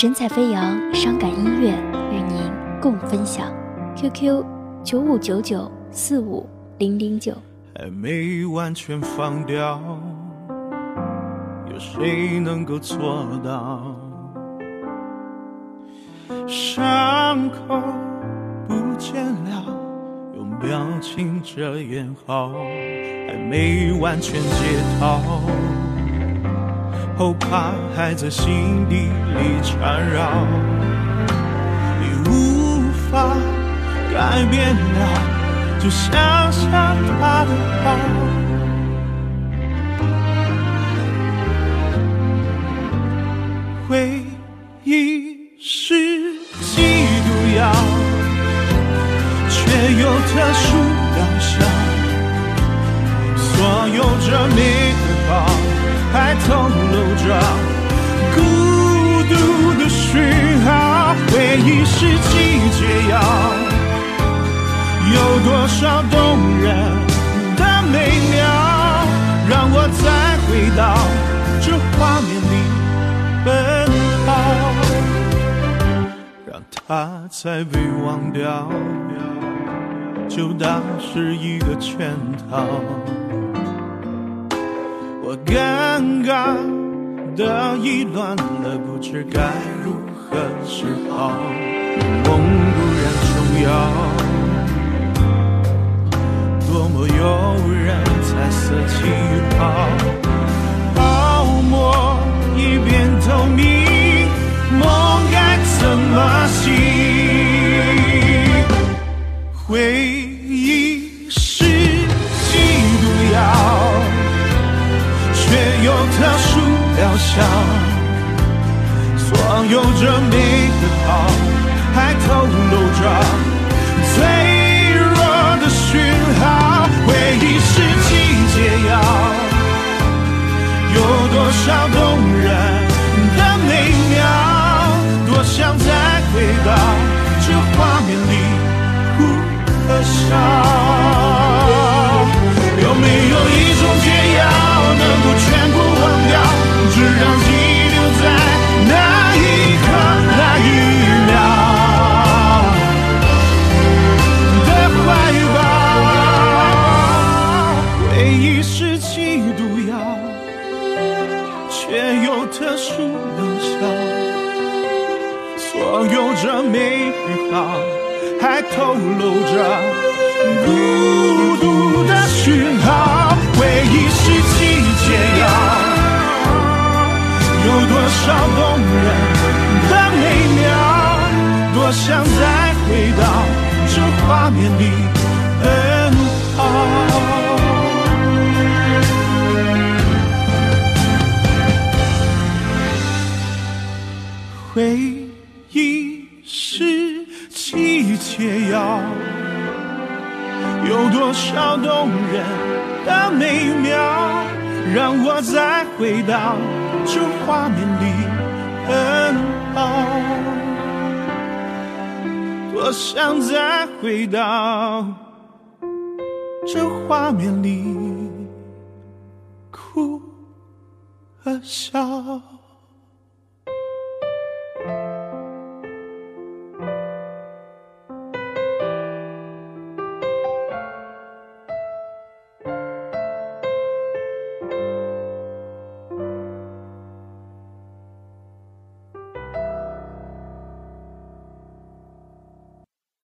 神采飞扬，伤感音乐与您共分享。QQ 九五九九四五零零九。还没完全放掉，有谁能够做到？伤口不见了，用表情遮掩好，还没完全解套，后怕还在心底里缠绕，你无法改变了。就想想他的好，回忆是剂毒药，却有特殊疗效。所有这美，透露着孤独的讯号。回忆是季节药。有多少动人的美妙，让我再回到这画面里奔跑，让它再被忘掉，就当是一个圈套。尴尬的意乱了，不知该如何是好，梦固然重要。多么诱人，彩色气泡，泡沫已变透明，梦该怎么醒？回却有特殊疗效。所有这美好，还透露着脆弱的讯号。回忆是季节药，有多少动人的美妙，多想再回到这画面里特殊疗效，所有这美好，还透露着孤独的讯号。回忆是季节药，有多少动人的美妙，多想再回到这画面里解药，有多少动人的美妙，让我再回到这画面里奔跑。多想再回到这画面里哭和笑。